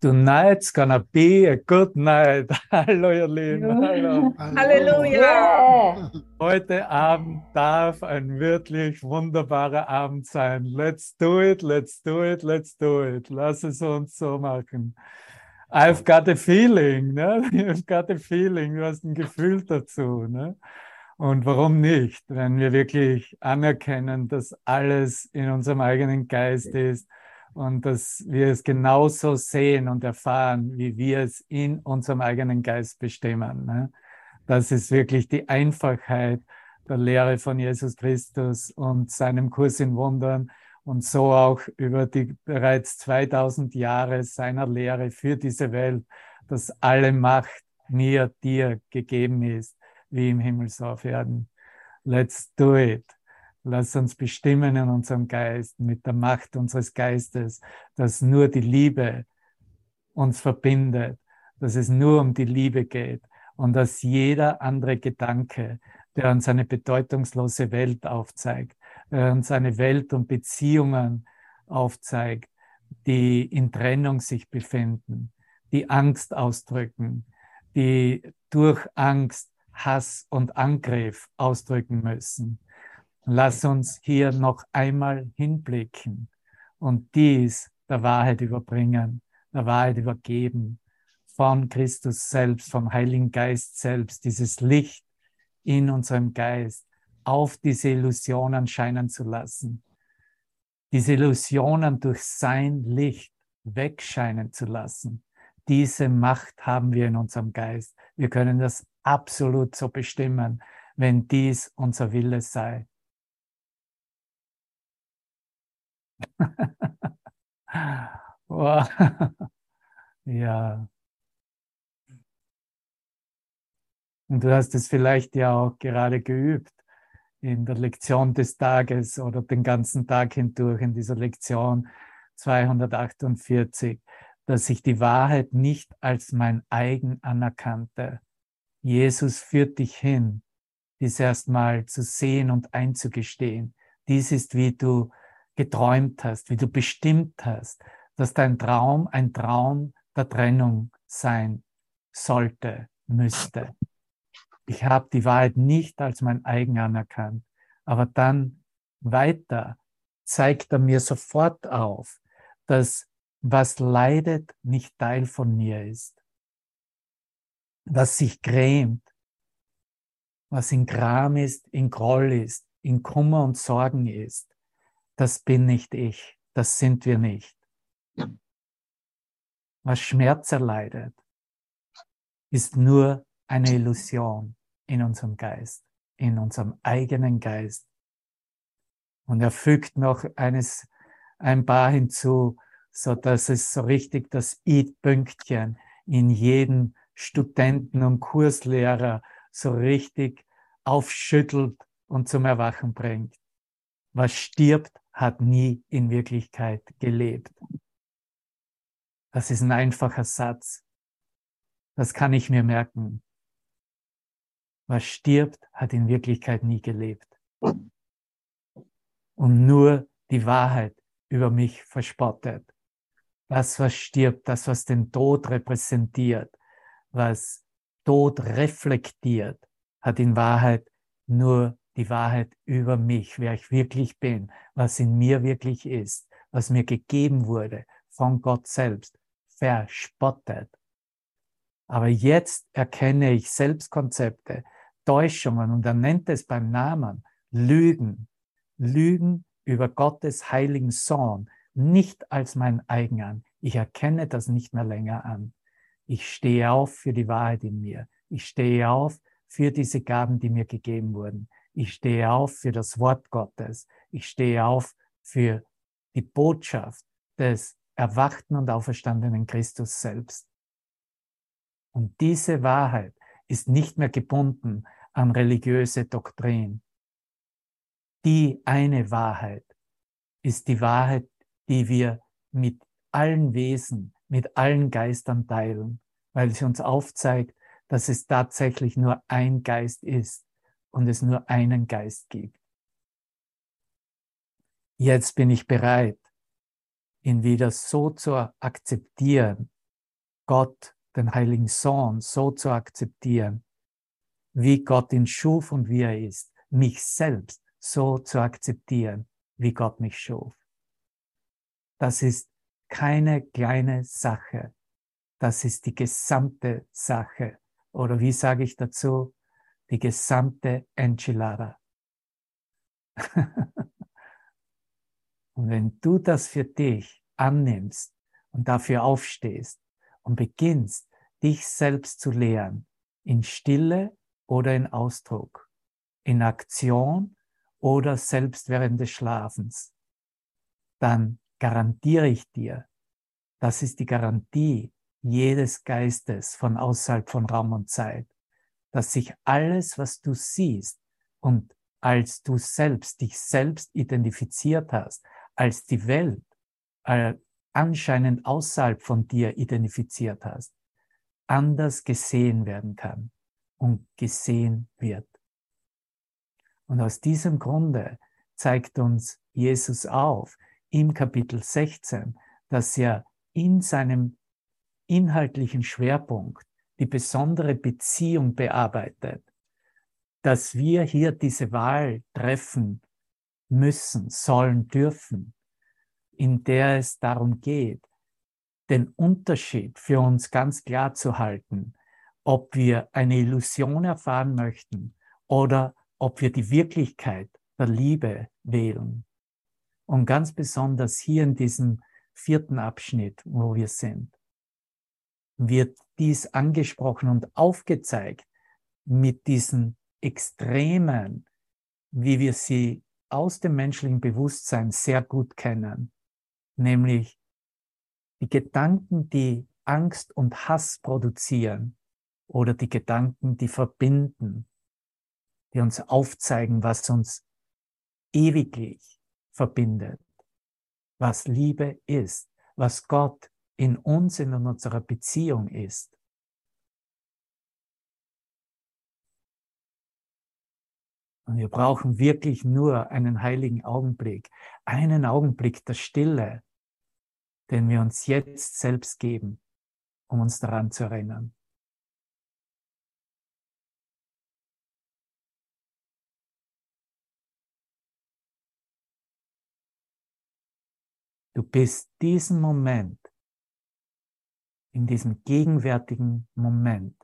tonight's gonna be a good night. Hallo, ihr Lieben. Hallo. Halleluja. Heute Abend darf ein wirklich wunderbarer Abend sein. Let's do it, let's do it, let's do it. Lass es uns so machen. I've got a feeling, ne? I've got a feeling. Du hast ein Gefühl dazu, ne? Und warum nicht, wenn wir wirklich anerkennen, dass alles in unserem eigenen Geist ist und dass wir es genauso sehen und erfahren, wie wir es in unserem eigenen Geist bestimmen. Ne? Das ist wirklich die Einfachheit der Lehre von Jesus Christus und seinem Kurs in Wundern und so auch über die bereits 2000 Jahre seiner Lehre für diese Welt, dass alle Macht mir, dir gegeben ist, wie im Himmel so auf Erden. Let's do it. Lass uns bestimmen in unserem Geist mit der Macht unseres Geistes, dass nur die Liebe uns verbindet, dass es nur um die Liebe geht und dass jeder andere Gedanke, der uns eine bedeutungslose Welt aufzeigt, der uns eine Welt und Beziehungen aufzeigt, die in Trennung sich befinden, die Angst ausdrücken, die durch Angst Hass und Angriff ausdrücken müssen Lass uns hier noch einmal hinblicken und dies der Wahrheit überbringen, der Wahrheit übergeben, von Christus selbst, vom Heiligen Geist selbst, dieses Licht in unserem Geist auf diese Illusionen scheinen zu lassen, diese Illusionen durch sein Licht wegscheinen zu lassen. Diese Macht haben wir in unserem Geist. Wir können das absolut so bestimmen, wenn dies unser Wille sei. ja. Und du hast es vielleicht ja auch gerade geübt in der Lektion des Tages oder den ganzen Tag hindurch in dieser Lektion 248, dass ich die Wahrheit nicht als mein eigen anerkannte. Jesus führt dich hin, dies erstmal zu sehen und einzugestehen. Dies ist, wie du geträumt hast, wie du bestimmt hast, dass dein Traum ein Traum der Trennung sein sollte, müsste. Ich habe die Wahrheit nicht als mein eigen anerkannt, aber dann weiter zeigt er mir sofort auf, dass was leidet nicht Teil von mir ist, was sich grämt, was in Gram ist, in Groll ist, in Kummer und Sorgen ist, das bin nicht ich, das sind wir nicht. Was Schmerz erleidet, ist nur eine Illusion in unserem Geist, in unserem eigenen Geist. Und er fügt noch eines, ein paar hinzu, so dass es so richtig das I-Pünktchen in jeden Studenten und Kurslehrer so richtig aufschüttelt und zum Erwachen bringt. Was stirbt, hat nie in Wirklichkeit gelebt. Das ist ein einfacher Satz. Das kann ich mir merken. Was stirbt, hat in Wirklichkeit nie gelebt. Und nur die Wahrheit über mich verspottet. Das, was stirbt, das, was den Tod repräsentiert, was Tod reflektiert, hat in Wahrheit nur die Wahrheit über mich, wer ich wirklich bin, was in mir wirklich ist, was mir gegeben wurde von Gott selbst, verspottet. Aber jetzt erkenne ich Selbstkonzepte, Täuschungen und er nennt es beim Namen Lügen. Lügen über Gottes heiligen Sohn, nicht als mein eigen an. Ich erkenne das nicht mehr länger an. Ich stehe auf für die Wahrheit in mir. Ich stehe auf für diese Gaben, die mir gegeben wurden. Ich stehe auf für das Wort Gottes. Ich stehe auf für die Botschaft des erwachten und auferstandenen Christus selbst. Und diese Wahrheit ist nicht mehr gebunden an religiöse Doktrin. Die eine Wahrheit ist die Wahrheit, die wir mit allen Wesen, mit allen Geistern teilen, weil sie uns aufzeigt, dass es tatsächlich nur ein Geist ist und es nur einen Geist gibt. Jetzt bin ich bereit, ihn wieder so zu akzeptieren, Gott, den Heiligen Sohn, so zu akzeptieren, wie Gott ihn schuf und wie er ist, mich selbst so zu akzeptieren, wie Gott mich schuf. Das ist keine kleine Sache. Das ist die gesamte Sache. Oder wie sage ich dazu? Die gesamte Enchilada. und wenn du das für dich annimmst und dafür aufstehst und beginnst, dich selbst zu lehren, in Stille oder in Ausdruck, in Aktion oder selbst während des Schlafens, dann garantiere ich dir, das ist die Garantie jedes Geistes von außerhalb von Raum und Zeit, dass sich alles, was du siehst und als du selbst dich selbst identifiziert hast, als die Welt äh, anscheinend außerhalb von dir identifiziert hast, anders gesehen werden kann und gesehen wird. Und aus diesem Grunde zeigt uns Jesus auf im Kapitel 16, dass er in seinem inhaltlichen Schwerpunkt die besondere Beziehung bearbeitet, dass wir hier diese Wahl treffen müssen, sollen, dürfen, in der es darum geht, den Unterschied für uns ganz klar zu halten, ob wir eine Illusion erfahren möchten oder ob wir die Wirklichkeit der Liebe wählen. Und ganz besonders hier in diesem vierten Abschnitt, wo wir sind, wird dies angesprochen und aufgezeigt mit diesen Extremen, wie wir sie aus dem menschlichen Bewusstsein sehr gut kennen, nämlich die Gedanken, die Angst und Hass produzieren oder die Gedanken, die verbinden, die uns aufzeigen, was uns ewiglich verbindet, was Liebe ist, was Gott in uns, in unserer Beziehung ist. Und wir brauchen wirklich nur einen heiligen Augenblick, einen Augenblick der Stille, den wir uns jetzt selbst geben, um uns daran zu erinnern. Du bist diesen Moment, in diesem gegenwärtigen Moment,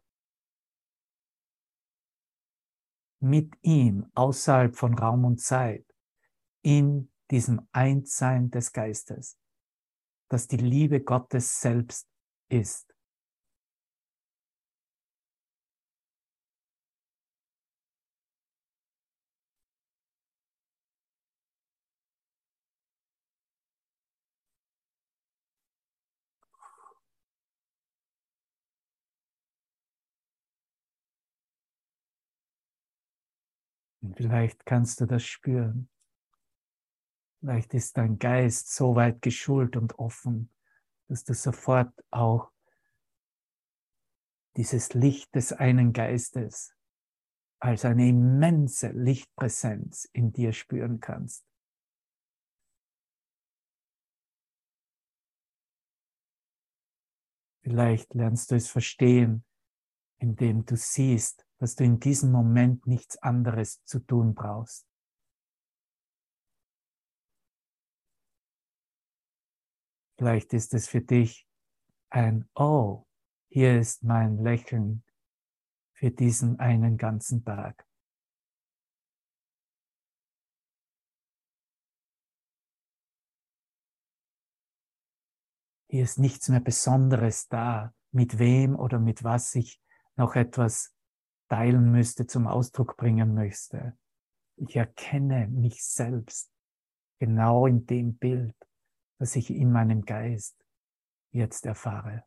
mit ihm außerhalb von Raum und Zeit, in diesem Einssein des Geistes, das die Liebe Gottes selbst ist. Vielleicht kannst du das spüren. Vielleicht ist dein Geist so weit geschult und offen, dass du sofort auch dieses Licht des einen Geistes als eine immense Lichtpräsenz in dir spüren kannst. Vielleicht lernst du es verstehen, indem du siehst, dass du in diesem Moment nichts anderes zu tun brauchst. Vielleicht ist es für dich ein Oh, hier ist mein Lächeln für diesen einen ganzen Tag. Hier ist nichts mehr Besonderes da, mit wem oder mit was ich noch etwas teilen müsste, zum Ausdruck bringen möchte. Ich erkenne mich selbst genau in dem Bild, das ich in meinem Geist jetzt erfahre.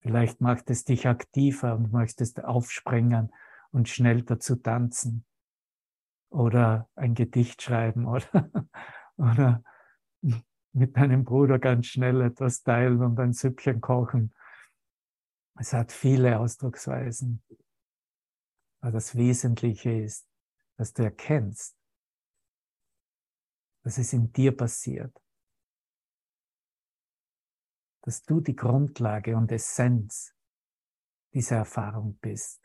Vielleicht macht es dich aktiver und möchtest aufspringen und schnell dazu tanzen oder ein Gedicht schreiben oder, oder mit deinem Bruder ganz schnell etwas teilen und ein Süppchen kochen es hat viele Ausdrucksweisen. Aber das Wesentliche ist, dass du erkennst, dass es in dir passiert, dass du die Grundlage und Essenz dieser Erfahrung bist,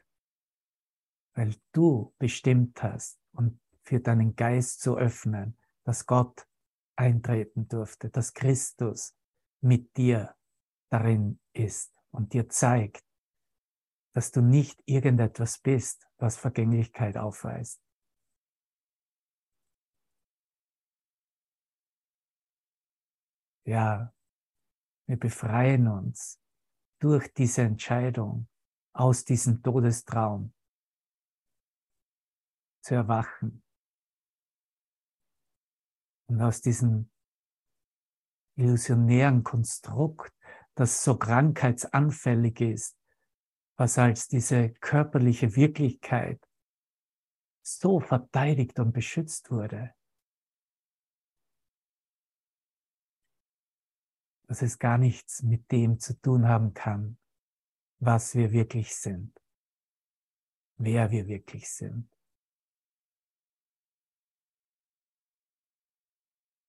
weil du bestimmt hast und für deinen Geist zu öffnen, dass Gott eintreten durfte, dass Christus mit dir darin ist und dir zeigt, dass du nicht irgendetwas bist, was Vergänglichkeit aufweist. Ja, wir befreien uns durch diese Entscheidung aus diesem Todestraum zu erwachen und aus diesem illusionären Konstrukt, das so krankheitsanfällig ist, was als diese körperliche Wirklichkeit so verteidigt und beschützt wurde, dass es gar nichts mit dem zu tun haben kann, was wir wirklich sind, wer wir wirklich sind.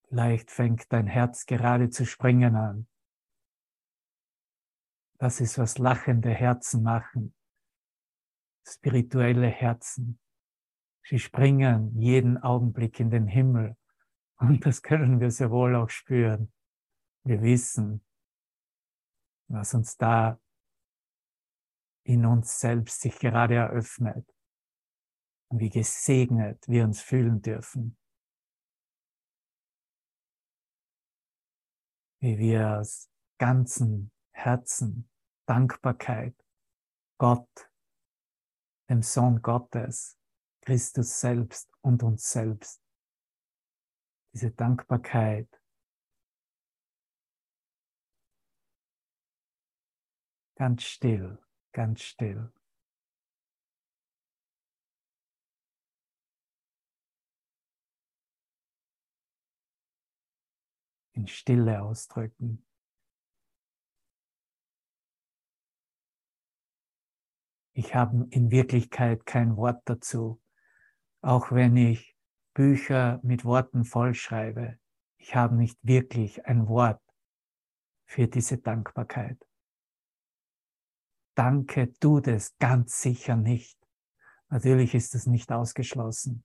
Vielleicht fängt dein Herz gerade zu springen an. Das ist, was lachende Herzen machen. Spirituelle Herzen. Sie springen jeden Augenblick in den Himmel. Und das können wir sehr wohl auch spüren. Wir wissen, was uns da in uns selbst sich gerade eröffnet und wie gesegnet wir uns fühlen dürfen. Wie wir aus ganzem Herzen Dankbarkeit Gott, dem Sohn Gottes, Christus selbst und uns selbst. Diese Dankbarkeit Ganz still, ganz still. In Stille ausdrücken. Ich habe in Wirklichkeit kein Wort dazu, auch wenn ich Bücher mit Worten vollschreibe. Ich habe nicht wirklich ein Wort für diese Dankbarkeit. Danke tut es ganz sicher nicht. Natürlich ist es nicht ausgeschlossen.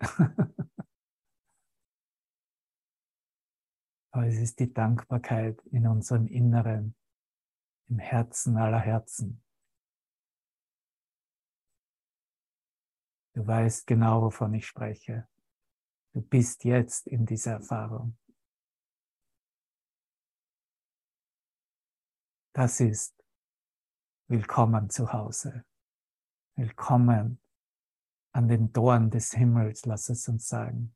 Aber es ist die Dankbarkeit in unserem Inneren, im Herzen aller Herzen. Du weißt genau, wovon ich spreche. Du bist jetzt in dieser Erfahrung. Das ist Willkommen zu Hause. Willkommen an den Toren des Himmels, lass es uns sagen.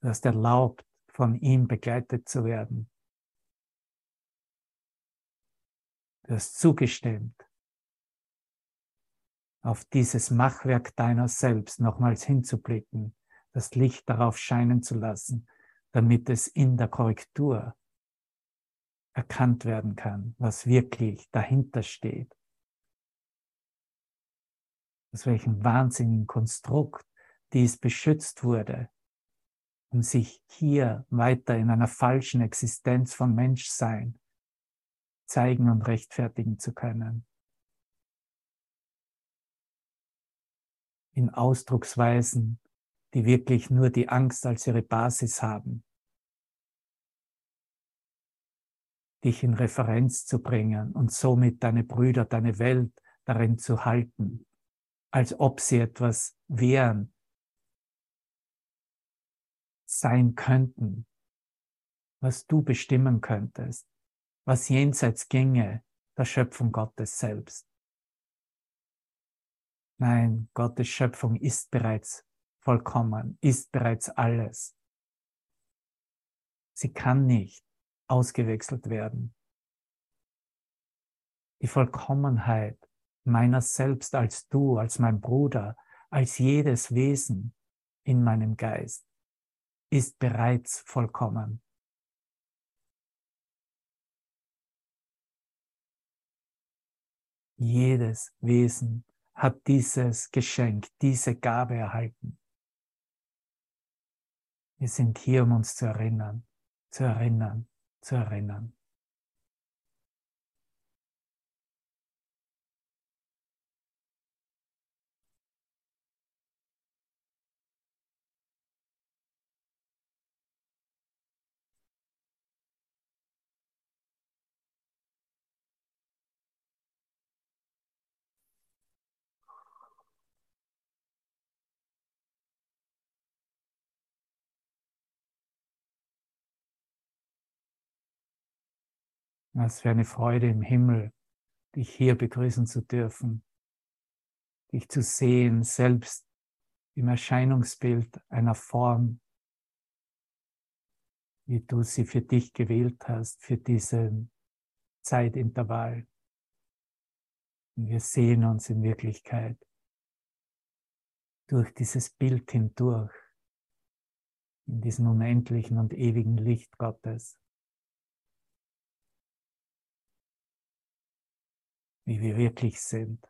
Du hast erlaubt, von ihm begleitet zu werden. Du hast zugestimmt, auf dieses Machwerk deiner selbst nochmals hinzublicken, das Licht darauf scheinen zu lassen, damit es in der Korrektur erkannt werden kann, was wirklich dahinter steht. Aus welchem wahnsinnigen Konstrukt dies beschützt wurde, um sich hier weiter in einer falschen Existenz von Menschsein zeigen und rechtfertigen zu können. In Ausdrucksweisen, die wirklich nur die Angst als ihre Basis haben dich in Referenz zu bringen und somit deine Brüder, deine Welt darin zu halten, als ob sie etwas wären, sein könnten, was du bestimmen könntest, was jenseits ginge der Schöpfung Gottes selbst. Nein, Gottes Schöpfung ist bereits vollkommen, ist bereits alles. Sie kann nicht ausgewechselt werden. Die Vollkommenheit meiner selbst als du, als mein Bruder, als jedes Wesen in meinem Geist ist bereits vollkommen. Jedes Wesen hat dieses Geschenk, diese Gabe erhalten. Wir sind hier, um uns zu erinnern, zu erinnern, zu erinnern. Was für eine Freude im Himmel, dich hier begrüßen zu dürfen, dich zu sehen, selbst im Erscheinungsbild einer Form, wie du sie für dich gewählt hast, für diesen Zeitintervall. Und wir sehen uns in Wirklichkeit durch dieses Bild hindurch, in diesem unendlichen und ewigen Licht Gottes. Wie wir wirklich sind.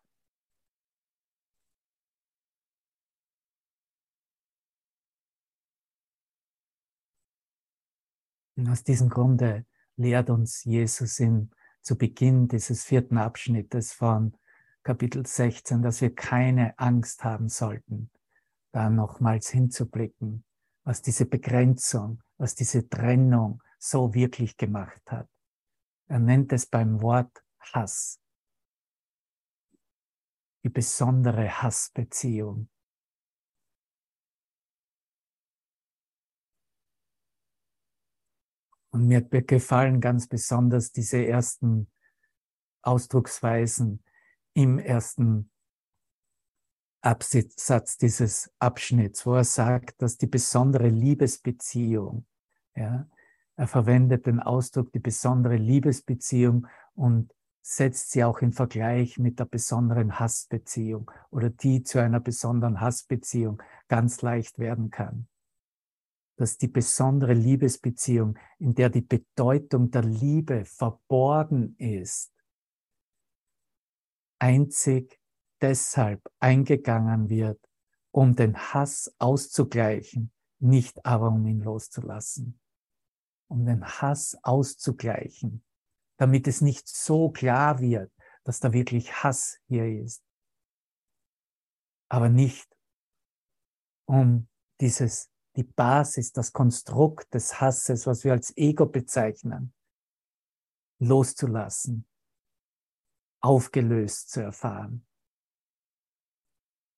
Und aus diesem Grunde lehrt uns Jesus in, zu Beginn dieses vierten Abschnittes von Kapitel 16, dass wir keine Angst haben sollten, da nochmals hinzublicken, was diese Begrenzung, was diese Trennung so wirklich gemacht hat. Er nennt es beim Wort Hass die besondere Hassbeziehung. Und mir gefallen ganz besonders diese ersten Ausdrucksweisen im ersten Absatz dieses Abschnitts, wo er sagt, dass die besondere Liebesbeziehung, ja, er verwendet den Ausdruck die besondere Liebesbeziehung und setzt sie auch in Vergleich mit der besonderen Hassbeziehung oder die zu einer besonderen Hassbeziehung ganz leicht werden kann. Dass die besondere Liebesbeziehung, in der die Bedeutung der Liebe verborgen ist, einzig deshalb eingegangen wird, um den Hass auszugleichen, nicht aber um ihn loszulassen. Um den Hass auszugleichen, damit es nicht so klar wird, dass da wirklich Hass hier ist. Aber nicht um dieses, die Basis, das Konstrukt des Hasses, was wir als Ego bezeichnen, loszulassen, aufgelöst zu erfahren.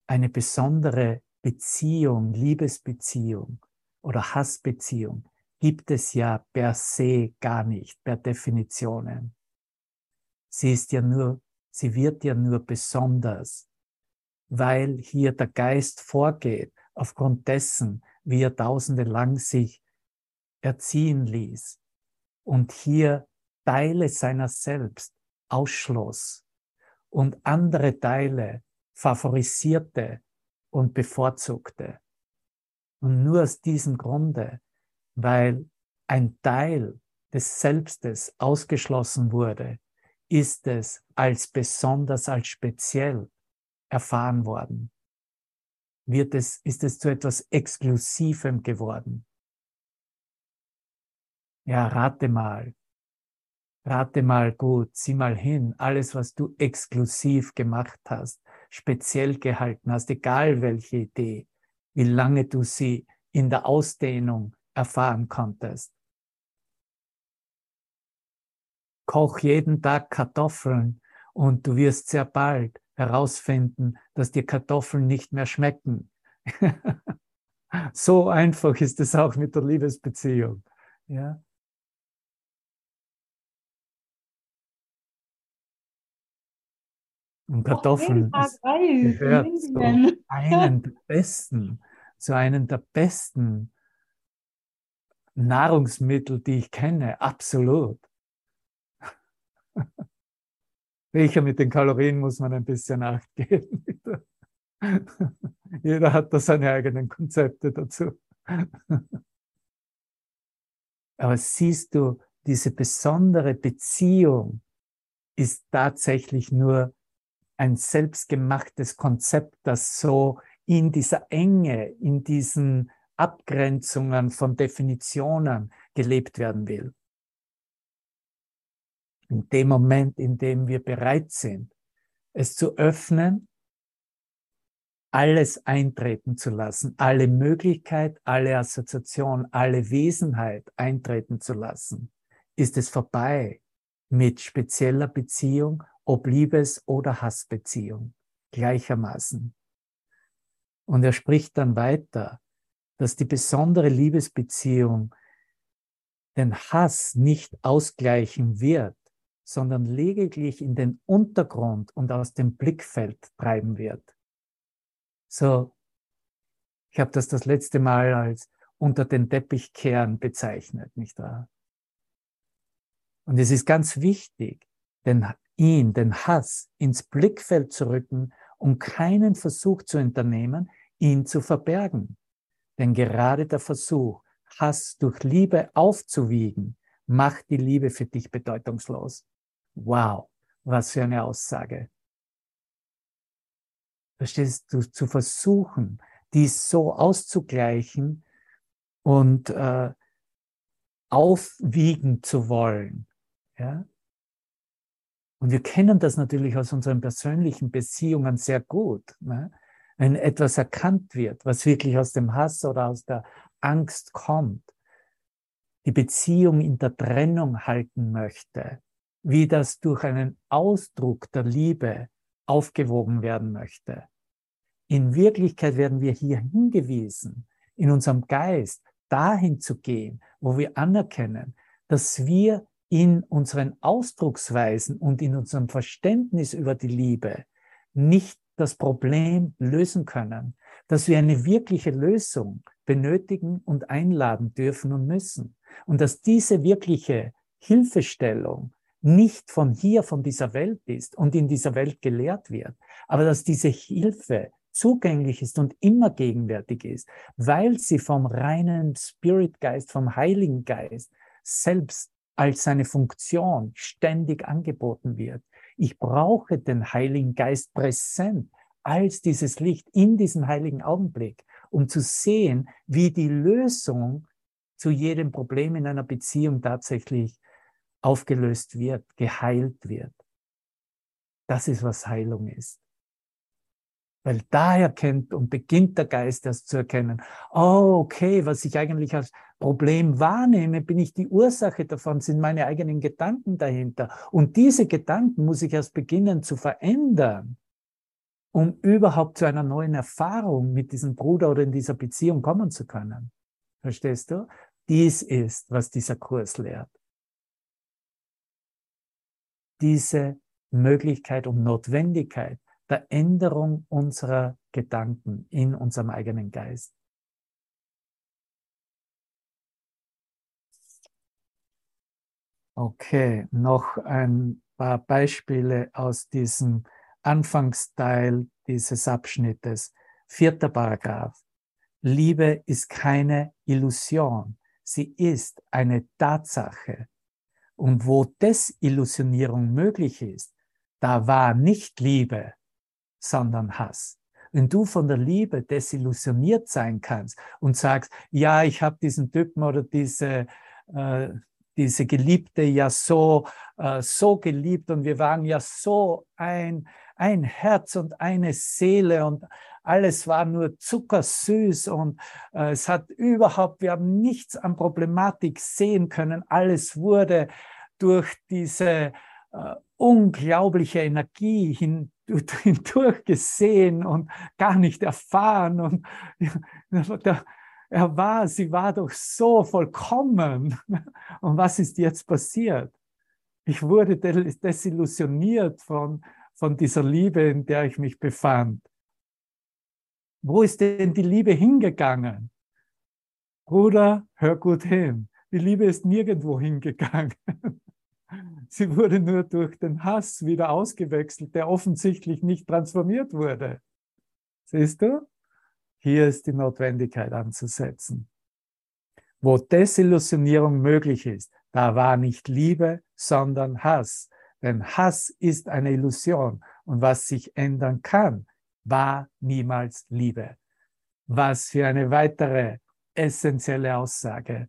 Eine besondere Beziehung, Liebesbeziehung oder Hassbeziehung gibt es ja per se gar nicht, per Definitionen. Sie ist ja nur, sie wird ja nur besonders, weil hier der Geist vorgeht, aufgrund dessen, wie er tausende lang sich erziehen ließ und hier Teile seiner selbst ausschloss und andere Teile favorisierte und bevorzugte. Und nur aus diesem Grunde weil ein Teil des Selbstes ausgeschlossen wurde, ist es als besonders, als speziell erfahren worden. Wird es, ist es zu etwas Exklusivem geworden. Ja, rate mal. Rate mal gut, sieh mal hin, alles, was du exklusiv gemacht hast, speziell gehalten hast, egal welche Idee, wie lange du sie in der Ausdehnung erfahren konntest. Koch jeden Tag Kartoffeln und du wirst sehr bald herausfinden, dass dir Kartoffeln nicht mehr schmecken. so einfach ist es auch mit der Liebesbeziehung. Ja? Und Kartoffeln gehört zu einem der besten, zu einem der besten Nahrungsmittel, die ich kenne, absolut. Welcher mit den Kalorien muss man ein bisschen Acht geben. Jeder hat da seine eigenen Konzepte dazu. Aber siehst du, diese besondere Beziehung ist tatsächlich nur ein selbstgemachtes Konzept, das so in dieser Enge, in diesen Abgrenzungen von Definitionen gelebt werden will. In dem Moment, in dem wir bereit sind, es zu öffnen, alles eintreten zu lassen, alle Möglichkeit, alle Assoziation, alle Wesenheit eintreten zu lassen, ist es vorbei mit spezieller Beziehung, ob Liebes- oder Hassbeziehung, gleichermaßen. Und er spricht dann weiter, dass die besondere Liebesbeziehung den Hass nicht ausgleichen wird, sondern lediglich in den Untergrund und aus dem Blickfeld treiben wird. So, ich habe das das letzte Mal als unter den Teppich kehren bezeichnet, nicht wahr? Und es ist ganz wichtig, den, ihn, den Hass, ins Blickfeld zu rücken, um keinen Versuch zu unternehmen, ihn zu verbergen. Denn gerade der Versuch, Hass durch Liebe aufzuwiegen, macht die Liebe für dich bedeutungslos. Wow, was für eine Aussage. Verstehst du, zu versuchen, dies so auszugleichen und äh, aufwiegen zu wollen. Ja? Und wir kennen das natürlich aus unseren persönlichen Beziehungen sehr gut. Ne? Wenn etwas erkannt wird, was wirklich aus dem Hass oder aus der Angst kommt, die Beziehung in der Trennung halten möchte, wie das durch einen Ausdruck der Liebe aufgewogen werden möchte. In Wirklichkeit werden wir hier hingewiesen, in unserem Geist dahin zu gehen, wo wir anerkennen, dass wir in unseren Ausdrucksweisen und in unserem Verständnis über die Liebe nicht das Problem lösen können, dass wir eine wirkliche Lösung benötigen und einladen dürfen und müssen. Und dass diese wirkliche Hilfestellung nicht von hier, von dieser Welt ist und in dieser Welt gelehrt wird, aber dass diese Hilfe zugänglich ist und immer gegenwärtig ist, weil sie vom reinen Spiritgeist, vom Heiligen Geist selbst als seine Funktion ständig angeboten wird. Ich brauche den Heiligen Geist präsent als dieses Licht in diesem heiligen Augenblick, um zu sehen, wie die Lösung zu jedem Problem in einer Beziehung tatsächlich aufgelöst wird, geheilt wird. Das ist, was Heilung ist. Weil da erkennt und beginnt der Geist erst zu erkennen, oh, okay, was ich eigentlich als Problem wahrnehme, bin ich die Ursache davon, sind meine eigenen Gedanken dahinter. Und diese Gedanken muss ich erst beginnen zu verändern, um überhaupt zu einer neuen Erfahrung mit diesem Bruder oder in dieser Beziehung kommen zu können. Verstehst du? Dies ist, was dieser Kurs lehrt. Diese Möglichkeit und Notwendigkeit, der Änderung unserer Gedanken in unserem eigenen Geist. Okay, noch ein paar Beispiele aus diesem Anfangsteil dieses Abschnittes. Vierter Paragraph. Liebe ist keine Illusion, sie ist eine Tatsache. Und wo Desillusionierung möglich ist, da war nicht Liebe, sondern Hass. Wenn du von der Liebe desillusioniert sein kannst und sagst, ja, ich habe diesen Typen oder diese, äh, diese Geliebte ja so, äh, so geliebt und wir waren ja so ein, ein Herz und eine Seele und alles war nur zuckersüß und äh, es hat überhaupt, wir haben nichts an Problematik sehen können. Alles wurde durch diese äh, unglaubliche Energie hin, hindurch gesehen und gar nicht erfahren. Und er war, sie war doch so vollkommen. Und was ist jetzt passiert? Ich wurde desillusioniert von, von dieser Liebe, in der ich mich befand. Wo ist denn die Liebe hingegangen? Bruder, hör gut hin. Die Liebe ist nirgendwo hingegangen. Sie wurde nur durch den Hass wieder ausgewechselt, der offensichtlich nicht transformiert wurde. Siehst du? Hier ist die Notwendigkeit anzusetzen. Wo Desillusionierung möglich ist, da war nicht Liebe, sondern Hass. Denn Hass ist eine Illusion und was sich ändern kann, war niemals Liebe. Was für eine weitere essentielle Aussage.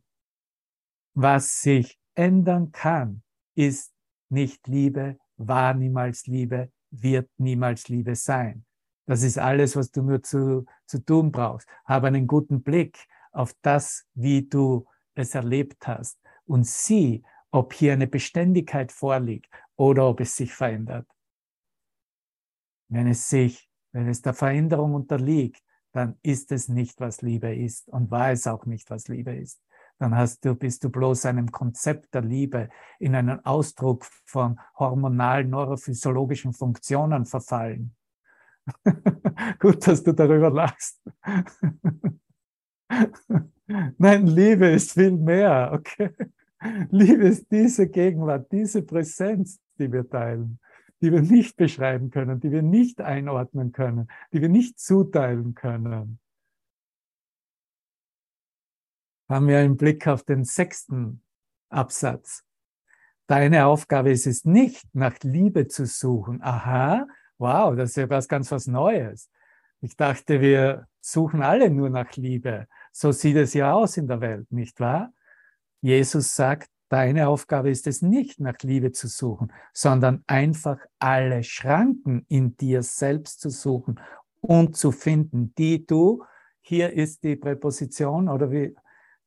Was sich ändern kann, ist nicht Liebe, war niemals Liebe, wird niemals Liebe sein. Das ist alles, was du nur zu, zu tun brauchst. Habe einen guten Blick auf das, wie du es erlebt hast und sieh, ob hier eine Beständigkeit vorliegt oder ob es sich verändert. Wenn es sich, wenn es der Veränderung unterliegt, dann ist es nicht, was Liebe ist und war es auch nicht, was Liebe ist. Dann hast du, bist du bloß einem Konzept der Liebe in einen Ausdruck von hormonalen, neurophysiologischen Funktionen verfallen. Gut, dass du darüber lachst. Nein, Liebe ist viel mehr, okay? Liebe ist diese Gegenwart, diese Präsenz, die wir teilen, die wir nicht beschreiben können, die wir nicht einordnen können, die wir nicht zuteilen können. Haben wir einen Blick auf den sechsten Absatz. Deine Aufgabe ist es nicht, nach Liebe zu suchen. Aha, wow, das ist ja was ganz was Neues. Ich dachte, wir suchen alle nur nach Liebe. So sieht es ja aus in der Welt, nicht wahr? Jesus sagt, deine Aufgabe ist es nicht, nach Liebe zu suchen, sondern einfach alle Schranken in dir selbst zu suchen und zu finden, die du, hier ist die Präposition oder wie,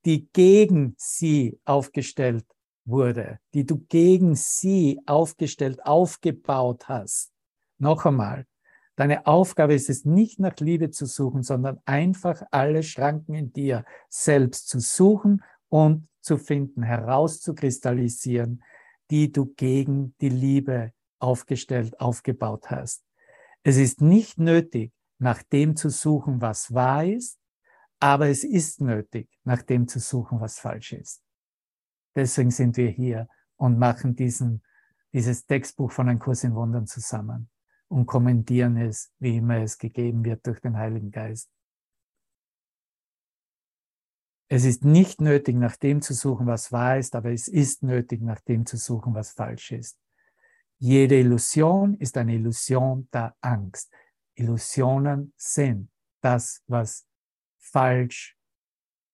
die gegen sie aufgestellt wurde, die du gegen sie aufgestellt, aufgebaut hast. Noch einmal, Deine Aufgabe ist es nicht nach Liebe zu suchen, sondern einfach alle Schranken in dir selbst zu suchen und zu finden, herauszukristallisieren, die du gegen die Liebe aufgestellt, aufgebaut hast. Es ist nicht nötig, nach dem zu suchen, was wahr ist, aber es ist nötig, nach dem zu suchen, was falsch ist. Deswegen sind wir hier und machen diesen, dieses Textbuch von einem Kurs in Wundern zusammen und kommentieren es, wie immer es gegeben wird durch den Heiligen Geist. Es ist nicht nötig, nach dem zu suchen, was wahr ist, aber es ist nötig, nach dem zu suchen, was falsch ist. Jede Illusion ist eine Illusion der Angst. Illusionen sind das, was falsch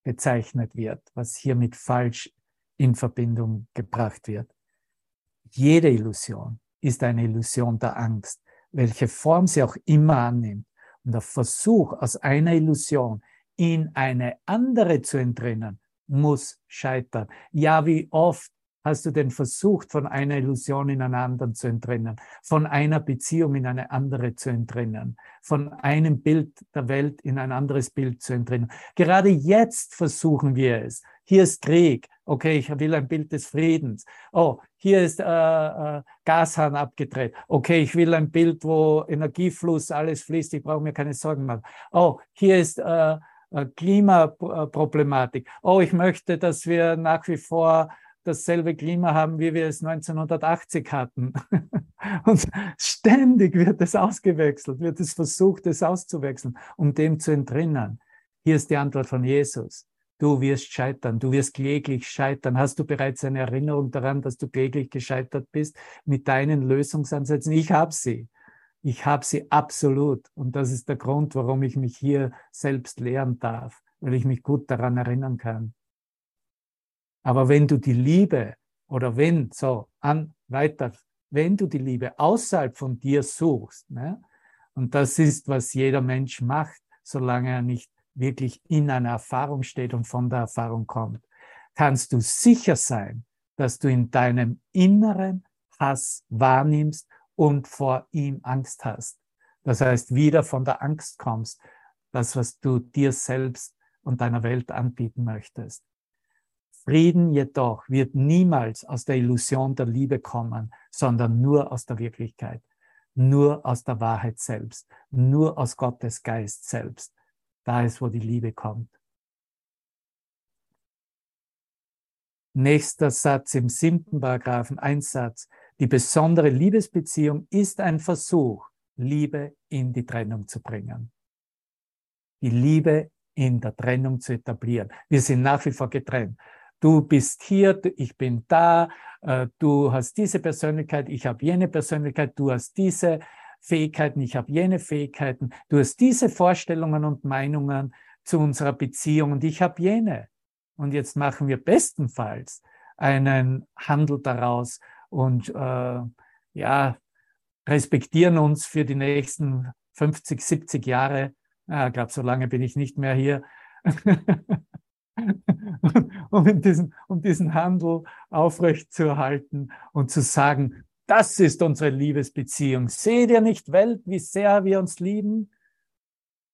bezeichnet wird, was hier mit falsch in Verbindung gebracht wird. Jede Illusion ist eine Illusion der Angst welche Form sie auch immer annimmt. Und der Versuch, aus einer Illusion in eine andere zu entrinnen, muss scheitern. Ja, wie oft hast du denn versucht, von einer Illusion in eine andere zu entrinnen, von einer Beziehung in eine andere zu entrinnen, von einem Bild der Welt in ein anderes Bild zu entrinnen. Gerade jetzt versuchen wir es. Hier ist Krieg. Okay, ich will ein Bild des Friedens. Oh, hier ist äh, äh, Gashahn abgedreht. Okay, ich will ein Bild, wo Energiefluss, alles fließt. Ich brauche mir keine Sorgen machen. Oh, hier ist äh, äh Klimaproblematik. Oh, ich möchte, dass wir nach wie vor dasselbe Klima haben, wie wir es 1980 hatten. Und ständig wird es ausgewechselt, wird es versucht, es auszuwechseln, um dem zu entrinnen. Hier ist die Antwort von Jesus. Du wirst scheitern, du wirst kläglich scheitern. Hast du bereits eine Erinnerung daran, dass du kläglich gescheitert bist mit deinen Lösungsansätzen? Ich habe sie. Ich habe sie absolut. Und das ist der Grund, warum ich mich hier selbst lehren darf, weil ich mich gut daran erinnern kann. Aber wenn du die Liebe oder wenn, so, an, weiter, wenn du die Liebe außerhalb von dir suchst, ne, und das ist, was jeder Mensch macht, solange er nicht wirklich in einer Erfahrung steht und von der Erfahrung kommt, kannst du sicher sein, dass du in deinem inneren Hass wahrnimmst und vor ihm Angst hast. Das heißt, wieder von der Angst kommst, das, was du dir selbst und deiner Welt anbieten möchtest. Frieden jedoch wird niemals aus der Illusion der Liebe kommen, sondern nur aus der Wirklichkeit, nur aus der Wahrheit selbst, nur aus Gottes Geist selbst. Da ist, wo die Liebe kommt. Nächster Satz im siebten Paragraphen, ein Satz. Die besondere Liebesbeziehung ist ein Versuch, Liebe in die Trennung zu bringen. Die Liebe in der Trennung zu etablieren. Wir sind nach wie vor getrennt du bist hier, ich bin da, äh, du hast diese Persönlichkeit, ich habe jene Persönlichkeit, du hast diese Fähigkeiten, ich habe jene Fähigkeiten, du hast diese Vorstellungen und Meinungen, zu unserer Beziehung und ich habe jene. Und jetzt machen wir bestenfalls einen Handel daraus und äh, ja, respektieren uns für die nächsten 50, 70 Jahre. Ah, ich glaube, so lange bin ich nicht mehr hier. um, diesen, um diesen Handel aufrechtzuerhalten und zu sagen, das ist unsere Liebesbeziehung. Seht ihr nicht, Welt, wie sehr wir uns lieben?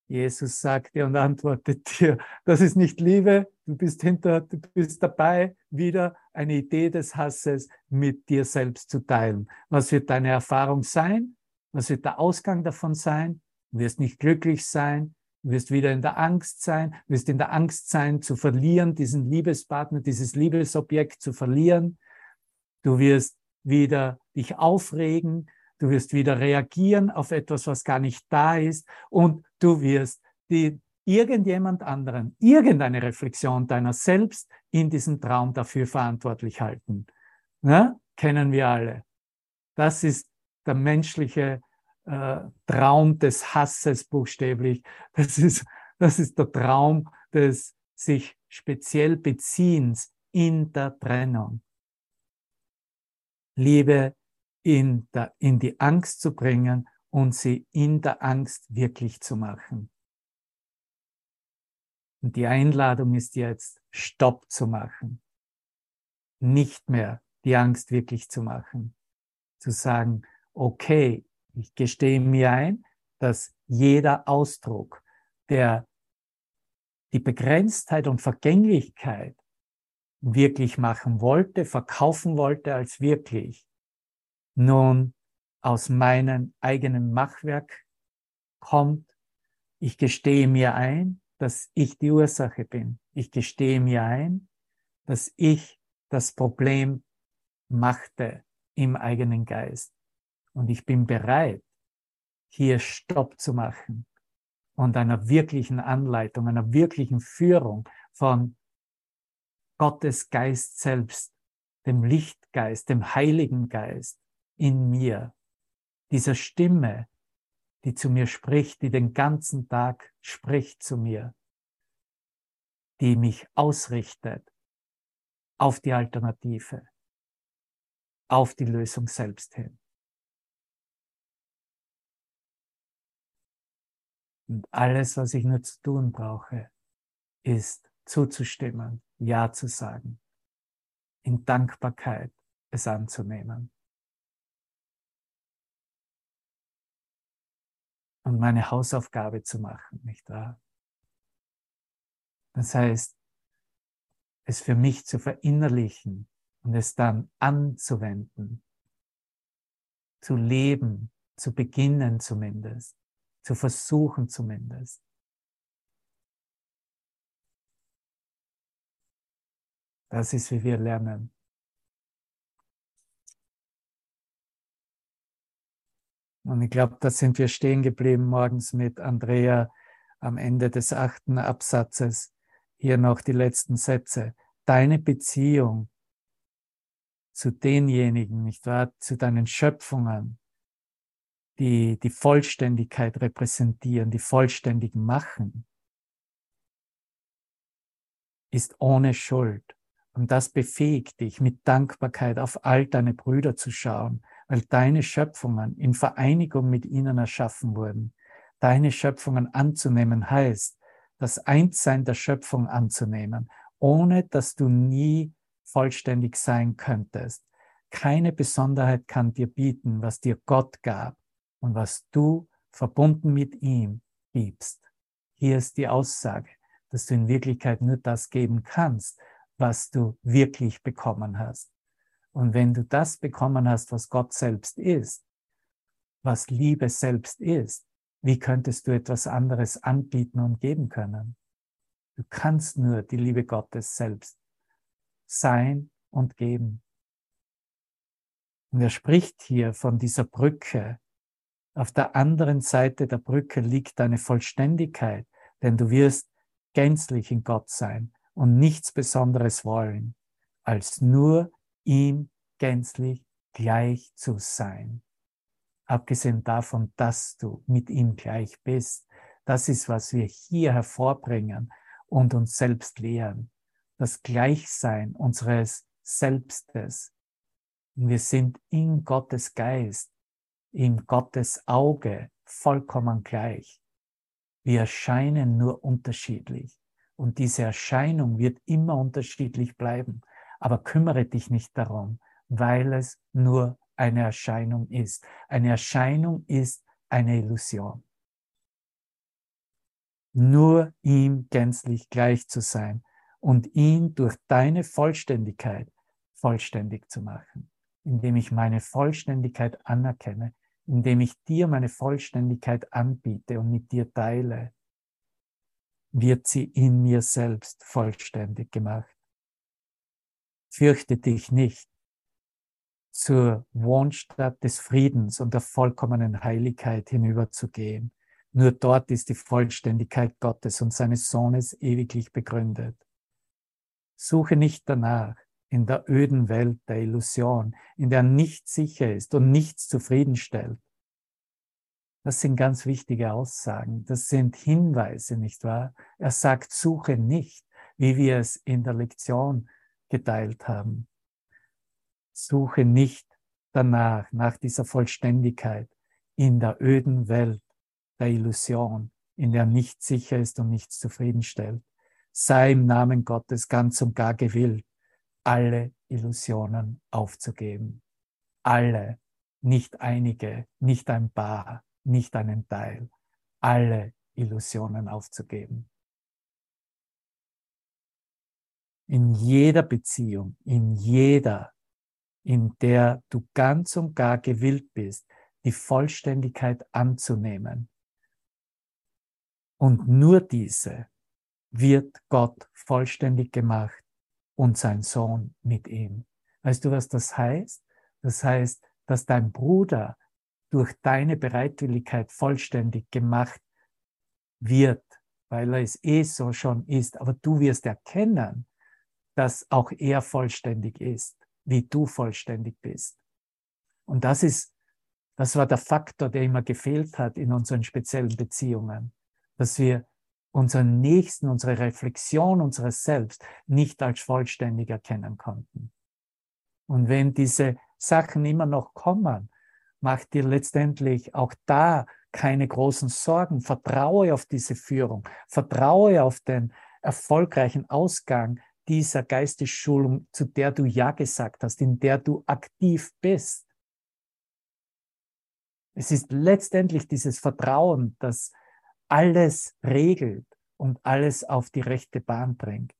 Jesus sagt dir und antwortet dir, das ist nicht Liebe, du bist hinter, du bist dabei, wieder eine Idee des Hasses mit dir selbst zu teilen. Was wird deine Erfahrung sein? Was wird der Ausgang davon sein? Du wirst nicht glücklich sein, wirst wieder in der Angst sein, du wirst in der Angst sein, zu verlieren, diesen Liebespartner, dieses Liebesobjekt zu verlieren. Du wirst wieder dich aufregen, du wirst wieder reagieren auf etwas, was gar nicht da ist und du wirst die, irgendjemand anderen, irgendeine Reflexion deiner selbst in diesem Traum dafür verantwortlich halten. Ne? Kennen wir alle. Das ist der menschliche äh, Traum des Hasses buchstäblich. Das ist, das ist der Traum des sich speziell Beziehens in der Trennung. Liebe in, der, in die Angst zu bringen und sie in der Angst wirklich zu machen. Und die Einladung ist jetzt, Stopp zu machen. Nicht mehr die Angst wirklich zu machen. Zu sagen, okay, ich gestehe mir ein, dass jeder Ausdruck, der die Begrenztheit und Vergänglichkeit wirklich machen wollte, verkaufen wollte als wirklich, nun aus meinem eigenen Machwerk kommt. Ich gestehe mir ein, dass ich die Ursache bin. Ich gestehe mir ein, dass ich das Problem machte im eigenen Geist. Und ich bin bereit, hier Stopp zu machen und einer wirklichen Anleitung, einer wirklichen Führung von Gottes Geist selbst, dem Lichtgeist, dem Heiligen Geist, in mir, dieser Stimme, die zu mir spricht, die den ganzen Tag spricht zu mir, die mich ausrichtet auf die Alternative, auf die Lösung selbst hin. Und alles, was ich nur zu tun brauche, ist zuzustimmen, Ja zu sagen, in Dankbarkeit es anzunehmen. und meine Hausaufgabe zu machen, nicht wahr? Das heißt, es für mich zu verinnerlichen und es dann anzuwenden, zu leben, zu beginnen zumindest, zu versuchen zumindest. Das ist, wie wir lernen. Und ich glaube, da sind wir stehen geblieben morgens mit Andrea am Ende des achten Absatzes. Hier noch die letzten Sätze. Deine Beziehung zu denjenigen, nicht wahr, zu deinen Schöpfungen, die die Vollständigkeit repräsentieren, die vollständig machen, ist ohne Schuld. Und das befähigt dich, mit Dankbarkeit auf all deine Brüder zu schauen, weil deine Schöpfungen in Vereinigung mit ihnen erschaffen wurden. Deine Schöpfungen anzunehmen heißt, das Einssein der Schöpfung anzunehmen, ohne dass du nie vollständig sein könntest. Keine Besonderheit kann dir bieten, was dir Gott gab und was du verbunden mit ihm gibst. Hier ist die Aussage, dass du in Wirklichkeit nur das geben kannst, was du wirklich bekommen hast. Und wenn du das bekommen hast, was Gott selbst ist, was Liebe selbst ist, wie könntest du etwas anderes anbieten und geben können? Du kannst nur die Liebe Gottes selbst sein und geben. Und er spricht hier von dieser Brücke. Auf der anderen Seite der Brücke liegt deine Vollständigkeit, denn du wirst gänzlich in Gott sein und nichts Besonderes wollen, als nur ihm gänzlich gleich zu sein. Abgesehen davon, dass du mit ihm gleich bist, Das ist, was wir hier hervorbringen und uns selbst lehren. Das Gleichsein unseres Selbstes. Wir sind in Gottes Geist, in Gottes Auge vollkommen gleich. Wir erscheinen nur unterschiedlich. Und diese Erscheinung wird immer unterschiedlich bleiben. Aber kümmere dich nicht darum, weil es nur eine Erscheinung ist. Eine Erscheinung ist eine Illusion. Nur ihm gänzlich gleich zu sein und ihn durch deine Vollständigkeit vollständig zu machen, indem ich meine Vollständigkeit anerkenne, indem ich dir meine Vollständigkeit anbiete und mit dir teile, wird sie in mir selbst vollständig gemacht. Fürchte dich nicht, zur Wohnstadt des Friedens und der vollkommenen Heiligkeit hinüberzugehen. Nur dort ist die Vollständigkeit Gottes und seines Sohnes ewiglich begründet. Suche nicht danach in der öden Welt der Illusion, in der nichts sicher ist und nichts zufriedenstellt. Das sind ganz wichtige Aussagen. Das sind Hinweise, nicht wahr? Er sagt, suche nicht, wie wir es in der Lektion geteilt haben. Suche nicht danach, nach dieser Vollständigkeit in der öden Welt der Illusion, in der nichts sicher ist und nichts zufriedenstellt. Sei im Namen Gottes ganz und gar gewillt, alle Illusionen aufzugeben. Alle, nicht einige, nicht ein paar, nicht einen Teil. Alle Illusionen aufzugeben. In jeder Beziehung, in jeder in der du ganz und gar gewillt bist, die Vollständigkeit anzunehmen. Und nur diese wird Gott vollständig gemacht und sein Sohn mit ihm. Weißt du, was das heißt? Das heißt, dass dein Bruder durch deine Bereitwilligkeit vollständig gemacht wird, weil er es eh so schon ist. Aber du wirst erkennen, dass auch er vollständig ist wie du vollständig bist. Und das ist, das war der Faktor, der immer gefehlt hat in unseren speziellen Beziehungen, dass wir unseren Nächsten, unsere Reflexion unseres Selbst nicht als vollständig erkennen konnten. Und wenn diese Sachen immer noch kommen, macht dir letztendlich auch da keine großen Sorgen. Vertraue auf diese Führung. Vertraue auf den erfolgreichen Ausgang dieser Geistesschulung, zu der du Ja gesagt hast, in der du aktiv bist. Es ist letztendlich dieses Vertrauen, das alles regelt und alles auf die rechte Bahn bringt.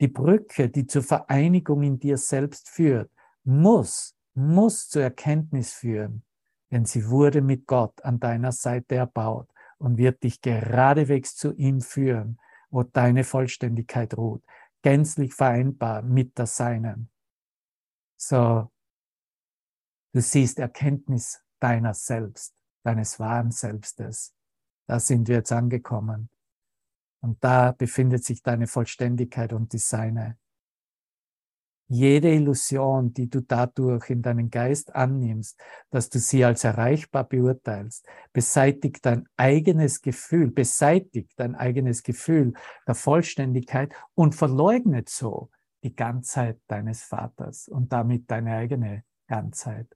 Die Brücke, die zur Vereinigung in dir selbst führt, muss, muss zur Erkenntnis führen, denn sie wurde mit Gott an deiner Seite erbaut und wird dich geradewegs zu ihm führen, wo deine Vollständigkeit ruht, gänzlich vereinbar mit der Seinen. So, du siehst Erkenntnis deiner selbst, deines wahren Selbstes. Da sind wir jetzt angekommen. Und da befindet sich deine Vollständigkeit und die Seine. Jede Illusion, die du dadurch in deinen Geist annimmst, dass du sie als erreichbar beurteilst, beseitigt dein eigenes Gefühl, beseitigt dein eigenes Gefühl der Vollständigkeit und verleugnet so die Ganzheit deines Vaters und damit deine eigene Ganzheit.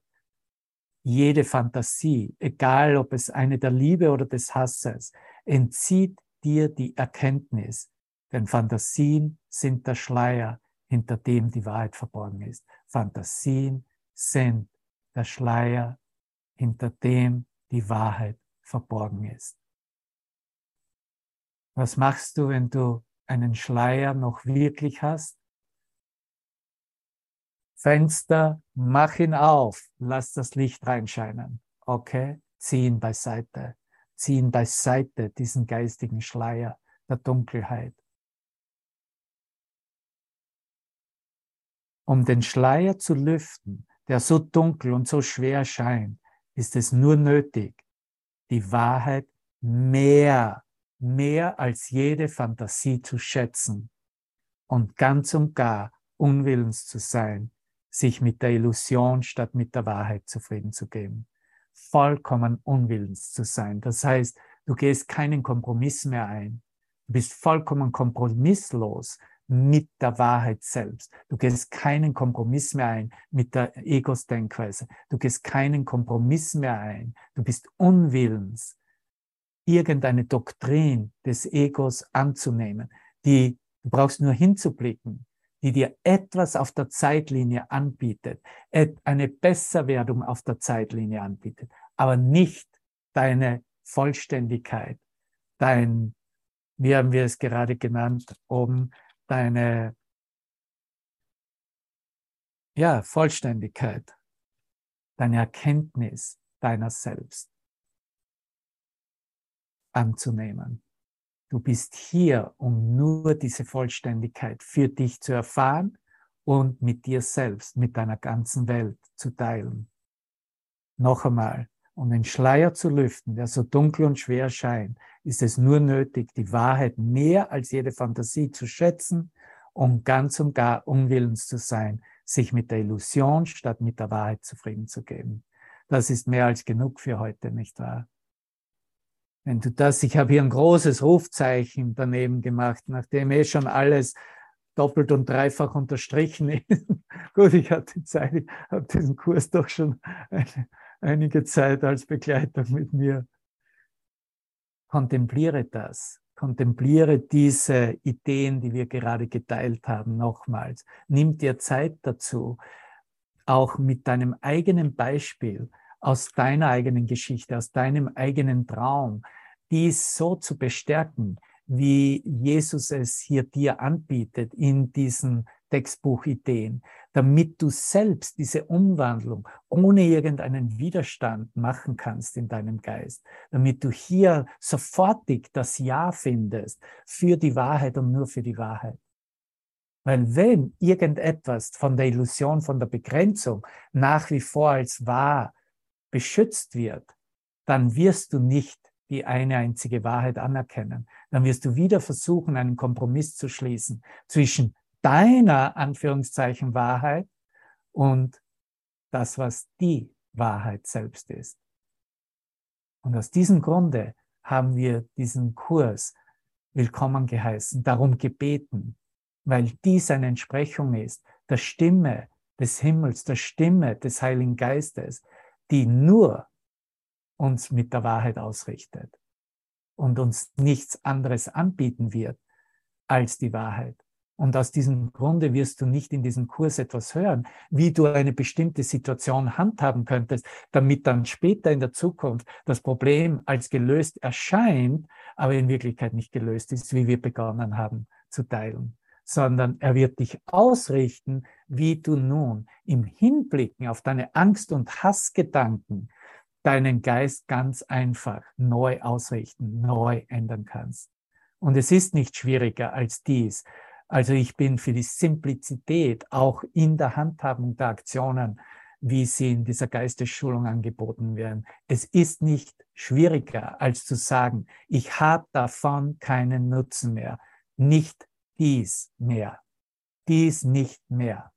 Jede Fantasie, egal ob es eine der Liebe oder des Hasses, entzieht dir die Erkenntnis, denn Fantasien sind der Schleier, hinter dem die Wahrheit verborgen ist. Fantasien sind der Schleier, hinter dem die Wahrheit verborgen ist. Was machst du, wenn du einen Schleier noch wirklich hast? Fenster, mach ihn auf, lass das Licht reinscheinen. Okay, zieh ihn beiseite. Zieh ihn beiseite, diesen geistigen Schleier der Dunkelheit. Um den Schleier zu lüften, der so dunkel und so schwer scheint, ist es nur nötig, die Wahrheit mehr, mehr als jede Fantasie zu schätzen und ganz und gar unwillens zu sein, sich mit der Illusion statt mit der Wahrheit zufrieden zu geben. Vollkommen unwillens zu sein. Das heißt, Du gehst keinen Kompromiss mehr ein. Du bist vollkommen kompromisslos mit der Wahrheit selbst. Du gehst keinen Kompromiss mehr ein mit der Egos-Denkweise. Du gehst keinen Kompromiss mehr ein. Du bist unwillens, irgendeine Doktrin des Egos anzunehmen, die du brauchst nur hinzublicken, die dir etwas auf der Zeitlinie anbietet, eine Besserwerdung auf der Zeitlinie anbietet, aber nicht deine Vollständigkeit, dein, wie haben wir es gerade genannt, oben, deine ja, Vollständigkeit, deine Erkenntnis deiner selbst anzunehmen. Du bist hier, um nur diese Vollständigkeit für dich zu erfahren und mit dir selbst, mit deiner ganzen Welt zu teilen. Noch einmal, um den Schleier zu lüften, der so dunkel und schwer scheint, ist es nur nötig, die Wahrheit mehr als jede Fantasie zu schätzen, um ganz und gar unwillens zu sein, sich mit der Illusion statt mit der Wahrheit zufrieden zu geben. Das ist mehr als genug für heute, nicht wahr? Wenn du das, ich habe hier ein großes Rufzeichen daneben gemacht, nachdem eh schon alles doppelt und dreifach unterstrichen ist. Gut, ich hatte Zeit, ich habe diesen Kurs doch schon eine, einige Zeit als Begleitung mit mir. Kontempliere das. Kontempliere diese Ideen, die wir gerade geteilt haben, nochmals. Nimm dir Zeit dazu, auch mit deinem eigenen Beispiel, aus deiner eigenen Geschichte, aus deinem eigenen Traum, dies so zu bestärken, wie Jesus es hier dir anbietet in diesen Textbuchideen, damit du selbst diese Umwandlung ohne irgendeinen Widerstand machen kannst in deinem Geist, damit du hier sofortig das Ja findest für die Wahrheit und nur für die Wahrheit. Weil wenn irgendetwas von der Illusion, von der Begrenzung nach wie vor als wahr beschützt wird, dann wirst du nicht die eine einzige Wahrheit anerkennen. Dann wirst du wieder versuchen, einen Kompromiss zu schließen zwischen deiner Anführungszeichen Wahrheit und das, was die Wahrheit selbst ist. Und aus diesem Grunde haben wir diesen Kurs willkommen geheißen, darum gebeten, weil dies eine Entsprechung ist der Stimme des Himmels, der Stimme des Heiligen Geistes, die nur uns mit der Wahrheit ausrichtet und uns nichts anderes anbieten wird als die Wahrheit. Und aus diesem Grunde wirst du nicht in diesem Kurs etwas hören, wie du eine bestimmte Situation handhaben könntest, damit dann später in der Zukunft das Problem als gelöst erscheint, aber in Wirklichkeit nicht gelöst ist, wie wir begonnen haben zu teilen, sondern er wird dich ausrichten, wie du nun im Hinblicken auf deine Angst- und Hassgedanken deinen Geist ganz einfach neu ausrichten, neu ändern kannst. Und es ist nicht schwieriger als dies. Also ich bin für die Simplizität auch in der Handhabung der Aktionen, wie sie in dieser Geistesschulung angeboten werden. Es ist nicht schwieriger als zu sagen, ich habe davon keinen Nutzen mehr, nicht dies mehr, dies nicht mehr.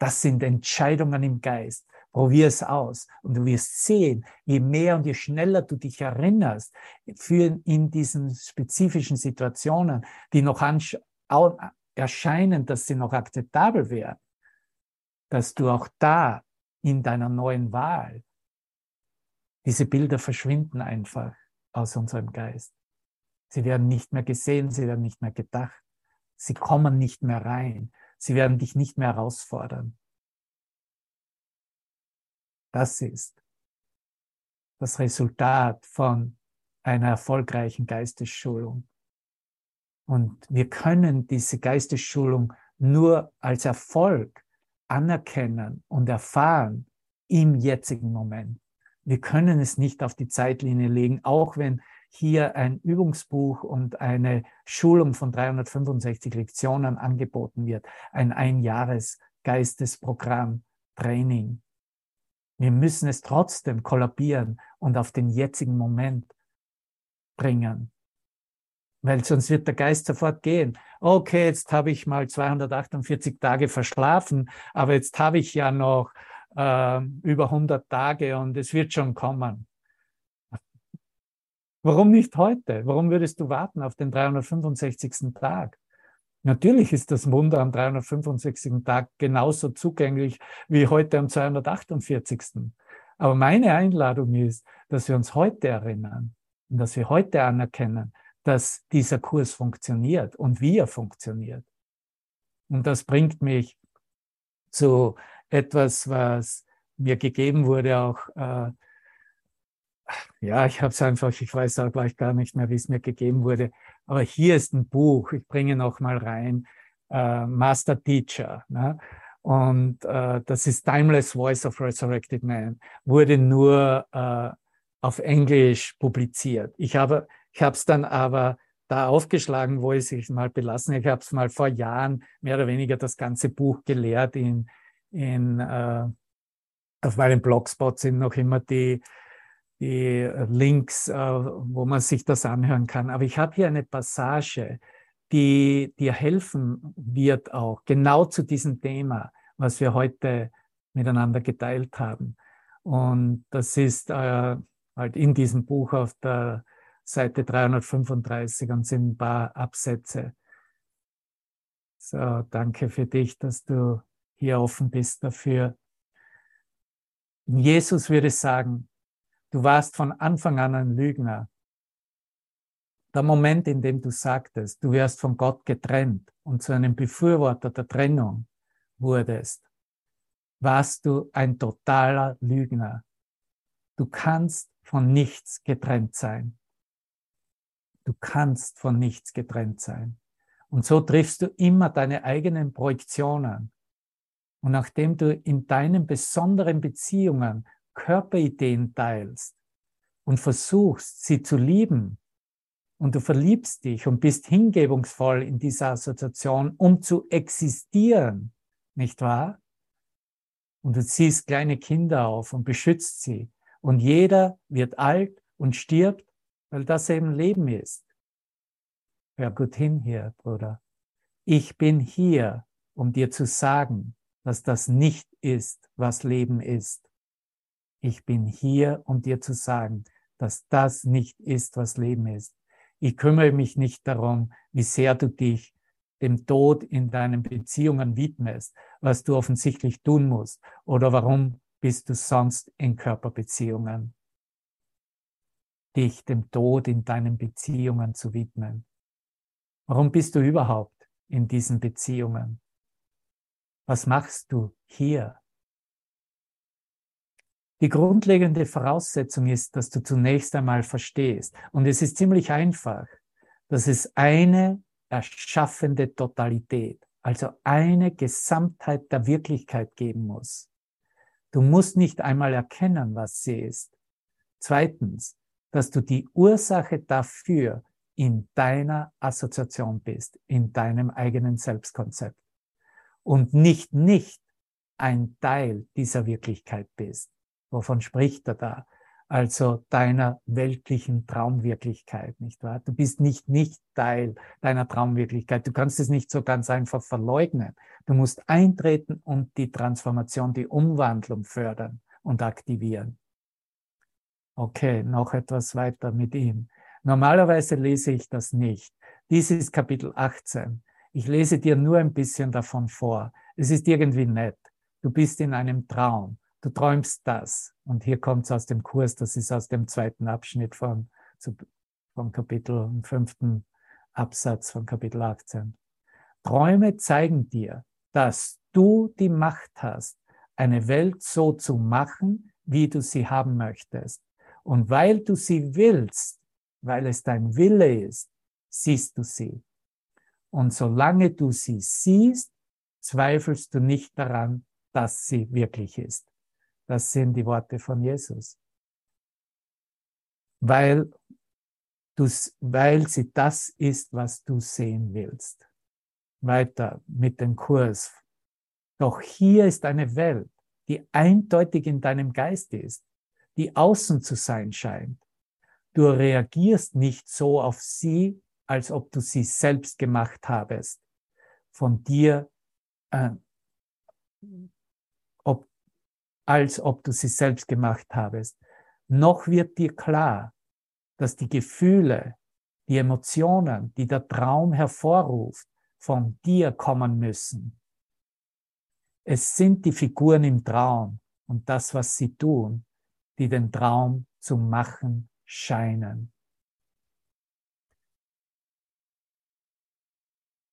Das sind Entscheidungen im Geist. Probier es aus und du wirst sehen, je mehr und je schneller du dich erinnerst, für in diesen spezifischen Situationen, die noch erscheinen, dass sie noch akzeptabel wären, dass du auch da in deiner neuen Wahl, diese Bilder verschwinden einfach aus unserem Geist. Sie werden nicht mehr gesehen, sie werden nicht mehr gedacht, sie kommen nicht mehr rein, sie werden dich nicht mehr herausfordern. Das ist das Resultat von einer erfolgreichen Geistesschulung. Und wir können diese Geistesschulung nur als Erfolg anerkennen und erfahren im jetzigen Moment. Wir können es nicht auf die Zeitlinie legen, auch wenn hier ein Übungsbuch und eine Schulung von 365 Lektionen angeboten wird, ein Einjahres Geistesprogramm, Training. Wir müssen es trotzdem kollabieren und auf den jetzigen Moment bringen. Weil sonst wird der Geist sofort gehen. Okay, jetzt habe ich mal 248 Tage verschlafen, aber jetzt habe ich ja noch äh, über 100 Tage und es wird schon kommen. Warum nicht heute? Warum würdest du warten auf den 365. Tag? Natürlich ist das Wunder am 365. Tag genauso zugänglich wie heute am 248. Aber meine Einladung ist, dass wir uns heute erinnern und dass wir heute anerkennen, dass dieser Kurs funktioniert und wie er funktioniert. Und das bringt mich zu etwas, was mir gegeben wurde, auch, äh, ja, ich habe es einfach, ich weiß auch gleich gar nicht mehr, wie es mir gegeben wurde, aber hier ist ein Buch, ich bringe noch mal rein, äh, Master Teacher. Ne? Und äh, das ist Timeless Voice of Resurrected Man, wurde nur äh, auf Englisch publiziert. Ich habe ich es dann aber da aufgeschlagen, wo ich es mal belassen. Ich habe es mal vor Jahren mehr oder weniger das ganze Buch gelehrt. In, in, äh, auf meinem Blogspot sind noch immer die, die Links, äh, wo man sich das anhören kann. Aber ich habe hier eine Passage, die dir helfen wird, auch genau zu diesem Thema, was wir heute miteinander geteilt haben. Und das ist äh, halt in diesem Buch auf der Seite 335 und sind ein paar Absätze. So, danke für dich, dass du hier offen bist dafür. Jesus würde sagen, du warst von Anfang an ein Lügner. Der Moment, in dem du sagtest, du wärst von Gott getrennt und zu einem Befürworter der Trennung wurdest, warst du ein totaler Lügner. Du kannst von nichts getrennt sein. Du kannst von nichts getrennt sein. Und so triffst du immer deine eigenen Projektionen. Und nachdem du in deinen besonderen Beziehungen Körperideen teilst und versuchst, sie zu lieben, und du verliebst dich und bist hingebungsvoll in dieser Assoziation, um zu existieren, nicht wahr? Und du ziehst kleine Kinder auf und beschützt sie. Und jeder wird alt und stirbt, weil das eben Leben ist. Hör gut hin hier, Bruder. Ich bin hier, um dir zu sagen, dass das nicht ist, was Leben ist. Ich bin hier, um dir zu sagen, dass das nicht ist, was Leben ist. Ich kümmere mich nicht darum, wie sehr du dich dem Tod in deinen Beziehungen widmest, was du offensichtlich tun musst oder warum bist du sonst in Körperbeziehungen. Dich dem Tod in deinen Beziehungen zu widmen. Warum bist du überhaupt in diesen Beziehungen? Was machst du hier? Die grundlegende Voraussetzung ist, dass du zunächst einmal verstehst, und es ist ziemlich einfach, dass es eine erschaffende Totalität, also eine Gesamtheit der Wirklichkeit geben muss. Du musst nicht einmal erkennen, was sie ist. Zweitens, dass du die Ursache dafür in deiner Assoziation bist, in deinem eigenen Selbstkonzept und nicht nicht ein Teil dieser Wirklichkeit bist. Wovon spricht er da? Also deiner weltlichen Traumwirklichkeit, nicht wahr? Du bist nicht nicht Teil deiner Traumwirklichkeit. Du kannst es nicht so ganz einfach verleugnen. Du musst eintreten und die Transformation, die Umwandlung fördern und aktivieren. Okay, noch etwas weiter mit ihm. Normalerweise lese ich das nicht. Dies ist Kapitel 18. Ich lese dir nur ein bisschen davon vor. Es ist irgendwie nett. Du bist in einem Traum du träumst das. Und hier kommt es aus dem Kurs, das ist aus dem zweiten Abschnitt von, vom Kapitel, fünften Absatz von Kapitel 18. Träume zeigen dir, dass du die Macht hast, eine Welt so zu machen, wie du sie haben möchtest. Und weil du sie willst, weil es dein Wille ist, siehst du sie. Und solange du sie siehst, zweifelst du nicht daran, dass sie wirklich ist. Das sind die Worte von Jesus. Weil, du, weil sie das ist, was du sehen willst. Weiter mit dem Kurs. Doch hier ist eine Welt, die eindeutig in deinem Geist ist, die außen zu sein scheint. Du reagierst nicht so auf sie, als ob du sie selbst gemacht habest. Von dir, äh, als ob du sie selbst gemacht habest. Noch wird dir klar, dass die Gefühle, die Emotionen, die der Traum hervorruft, von dir kommen müssen. Es sind die Figuren im Traum und das, was sie tun, die den Traum zu machen scheinen.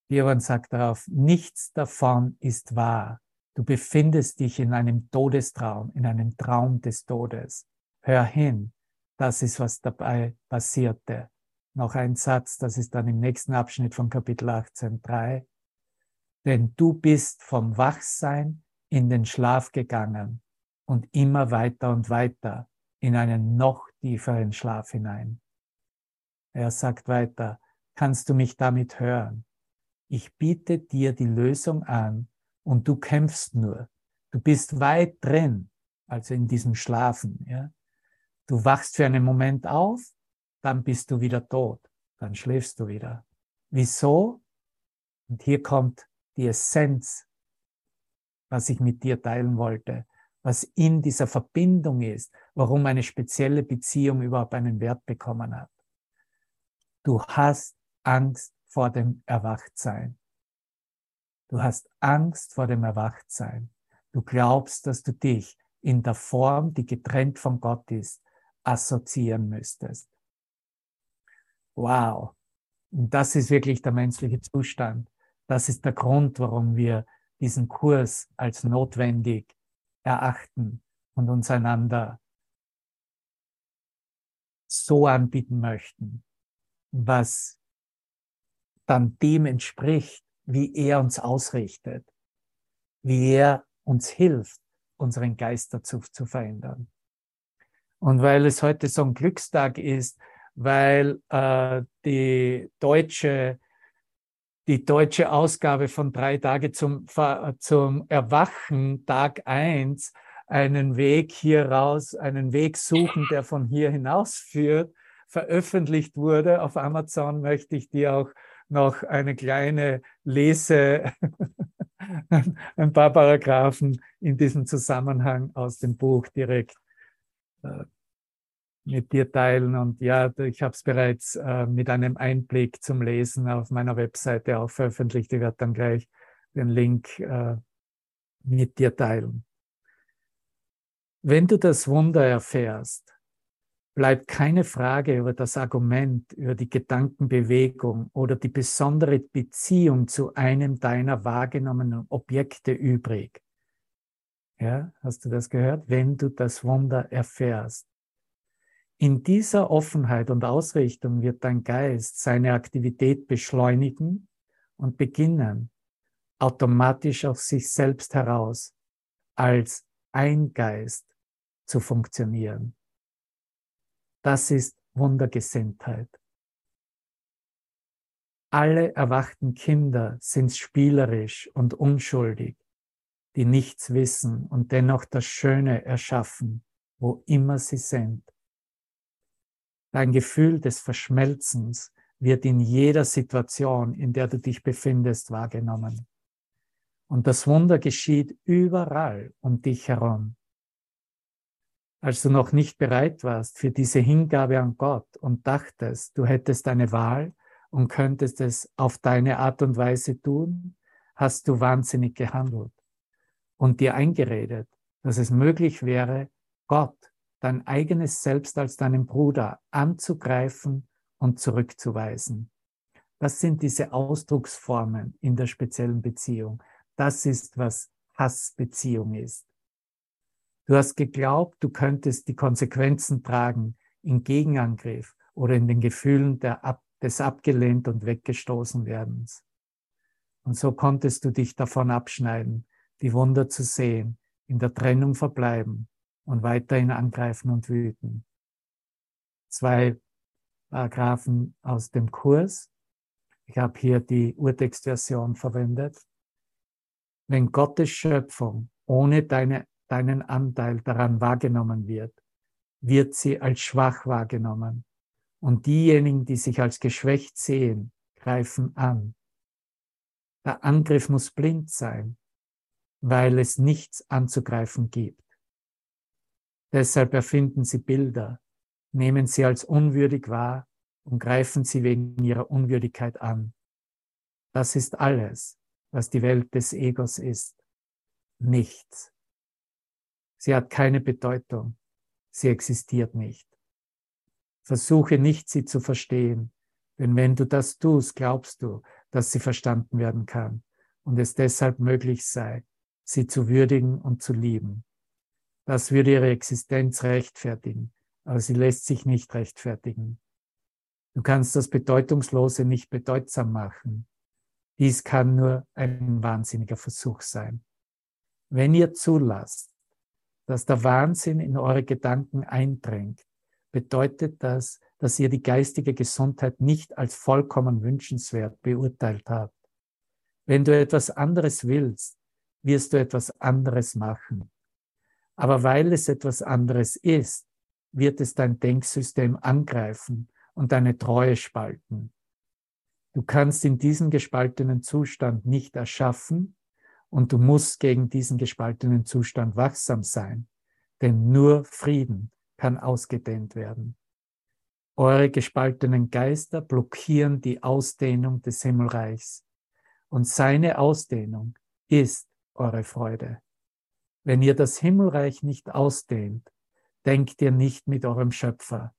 Björn sagt darauf, nichts davon ist wahr. Du befindest dich in einem Todestraum, in einem Traum des Todes. Hör hin, das ist, was dabei passierte. Noch ein Satz, das ist dann im nächsten Abschnitt von Kapitel 18.3. Denn du bist vom Wachsein in den Schlaf gegangen und immer weiter und weiter in einen noch tieferen Schlaf hinein. Er sagt weiter, kannst du mich damit hören? Ich biete dir die Lösung an und du kämpfst nur. Du bist weit drin, also in diesem Schlafen. Ja? Du wachst für einen Moment auf, dann bist du wieder tot, dann schläfst du wieder. Wieso? Und hier kommt die Essenz, was ich mit dir teilen wollte, was in dieser Verbindung ist, warum eine spezielle Beziehung überhaupt einen Wert bekommen hat. Du hast Angst vor dem Erwachtsein. Du hast Angst vor dem Erwachtsein. Du glaubst, dass du dich in der Form, die getrennt von Gott ist, assoziieren müsstest. Wow. Und das ist wirklich der menschliche Zustand. Das ist der Grund, warum wir diesen Kurs als notwendig erachten und uns einander so anbieten möchten, was dann dem entspricht, wie er uns ausrichtet, wie er uns hilft, unseren Geist dazu zu verändern. Und weil es heute so ein Glückstag ist, weil äh, die deutsche die deutsche Ausgabe von drei Tage zum, zum Erwachen, Tag eins einen Weg hier raus, einen Weg suchen, der von hier hinaus führt, veröffentlicht wurde. Auf Amazon möchte ich dir auch noch eine kleine Lese, ein paar Paragraphen in diesem Zusammenhang aus dem Buch direkt äh, mit dir teilen. Und ja, ich habe es bereits äh, mit einem Einblick zum Lesen auf meiner Webseite auch veröffentlicht. Ich werde dann gleich den Link äh, mit dir teilen. Wenn du das Wunder erfährst, bleibt keine Frage über das Argument, über die Gedankenbewegung oder die besondere Beziehung zu einem deiner wahrgenommenen Objekte übrig. Ja, hast du das gehört? Wenn du das Wunder erfährst. In dieser Offenheit und Ausrichtung wird dein Geist seine Aktivität beschleunigen und beginnen, automatisch aus sich selbst heraus als ein Geist zu funktionieren. Das ist Wundergesinntheit. Alle erwachten Kinder sind spielerisch und unschuldig, die nichts wissen und dennoch das Schöne erschaffen, wo immer sie sind. Dein Gefühl des Verschmelzens wird in jeder Situation, in der du dich befindest, wahrgenommen. Und das Wunder geschieht überall um dich herum als du noch nicht bereit warst für diese Hingabe an Gott und dachtest, du hättest eine Wahl und könntest es auf deine Art und Weise tun, hast du wahnsinnig gehandelt und dir eingeredet, dass es möglich wäre, Gott, dein eigenes Selbst als deinen Bruder anzugreifen und zurückzuweisen. Das sind diese Ausdrucksformen in der speziellen Beziehung. Das ist, was Hassbeziehung ist. Du hast geglaubt, du könntest die Konsequenzen tragen im Gegenangriff oder in den Gefühlen Ab des abgelehnt und weggestoßen werdens. Und so konntest du dich davon abschneiden, die Wunder zu sehen, in der Trennung verbleiben und weiterhin angreifen und wüten. Zwei Paragraphen aus dem Kurs. Ich habe hier die Urtextversion verwendet. Wenn Gottes Schöpfung ohne deine deinen Anteil daran wahrgenommen wird, wird sie als schwach wahrgenommen. Und diejenigen, die sich als geschwächt sehen, greifen an. Der Angriff muss blind sein, weil es nichts anzugreifen gibt. Deshalb erfinden sie Bilder, nehmen sie als unwürdig wahr und greifen sie wegen ihrer Unwürdigkeit an. Das ist alles, was die Welt des Egos ist. Nichts. Sie hat keine Bedeutung. Sie existiert nicht. Versuche nicht, sie zu verstehen, denn wenn du das tust, glaubst du, dass sie verstanden werden kann und es deshalb möglich sei, sie zu würdigen und zu lieben. Das würde ihre Existenz rechtfertigen, aber sie lässt sich nicht rechtfertigen. Du kannst das Bedeutungslose nicht bedeutsam machen. Dies kann nur ein wahnsinniger Versuch sein. Wenn ihr zulasst, dass der Wahnsinn in eure Gedanken eindringt, bedeutet das, dass ihr die geistige Gesundheit nicht als vollkommen wünschenswert beurteilt habt. Wenn du etwas anderes willst, wirst du etwas anderes machen. Aber weil es etwas anderes ist, wird es dein Denksystem angreifen und deine Treue spalten. Du kannst in diesem gespaltenen Zustand nicht erschaffen und du musst gegen diesen gespaltenen Zustand wachsam sein, denn nur Frieden kann ausgedehnt werden. Eure gespaltenen Geister blockieren die Ausdehnung des Himmelreichs und seine Ausdehnung ist eure Freude. Wenn ihr das Himmelreich nicht ausdehnt, denkt ihr nicht mit eurem Schöpfer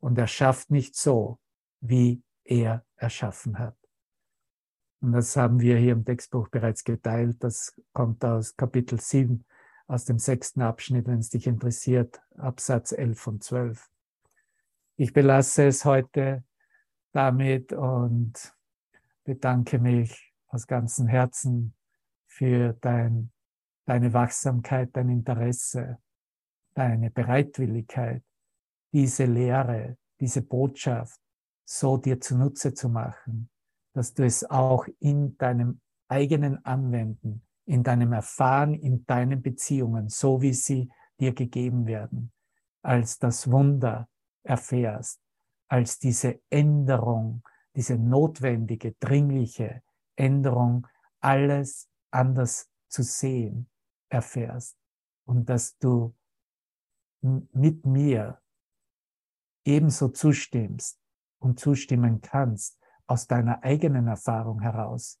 und erschafft nicht so, wie er erschaffen hat. Und das haben wir hier im Textbuch bereits geteilt. Das kommt aus Kapitel 7, aus dem sechsten Abschnitt, wenn es dich interessiert, Absatz 11 und 12. Ich belasse es heute damit und bedanke mich aus ganzem Herzen für dein, deine Wachsamkeit, dein Interesse, deine Bereitwilligkeit, diese Lehre, diese Botschaft so dir zunutze zu machen dass du es auch in deinem eigenen Anwenden, in deinem Erfahren, in deinen Beziehungen, so wie sie dir gegeben werden, als das Wunder erfährst, als diese Änderung, diese notwendige, dringliche Änderung, alles anders zu sehen erfährst. Und dass du mit mir ebenso zustimmst und zustimmen kannst, aus deiner eigenen Erfahrung heraus,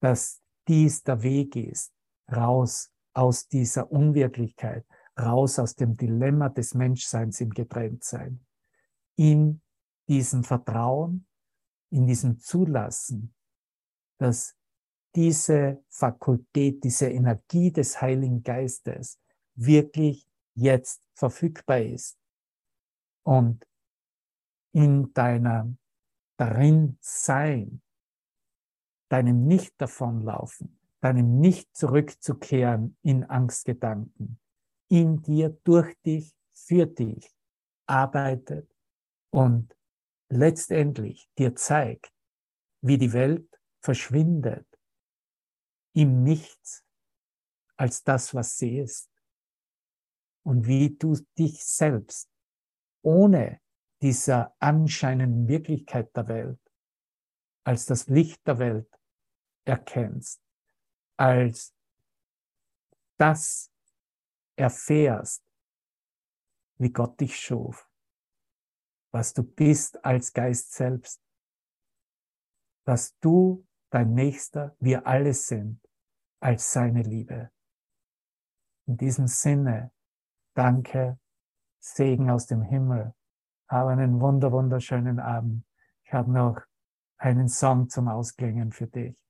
dass dies der Weg ist, raus aus dieser Unwirklichkeit, raus aus dem Dilemma des Menschseins im Getrenntsein, in diesem Vertrauen, in diesem Zulassen, dass diese Fakultät, diese Energie des Heiligen Geistes wirklich jetzt verfügbar ist und in deiner darin sein, deinem nicht davonlaufen, deinem nicht zurückzukehren in Angstgedanken, in dir, durch dich, für dich arbeitet und letztendlich dir zeigt, wie die Welt verschwindet im Nichts als das, was sie ist. Und wie du dich selbst ohne dieser anscheinenden Wirklichkeit der Welt, als das Licht der Welt erkennst, als das erfährst, wie Gott dich schuf, was du bist als Geist selbst, dass du, dein Nächster, wir alle sind, als seine Liebe. In diesem Sinne, danke, Segen aus dem Himmel habe einen wunder, wunderschönen Abend. Ich habe noch einen Song zum Ausklingen für dich.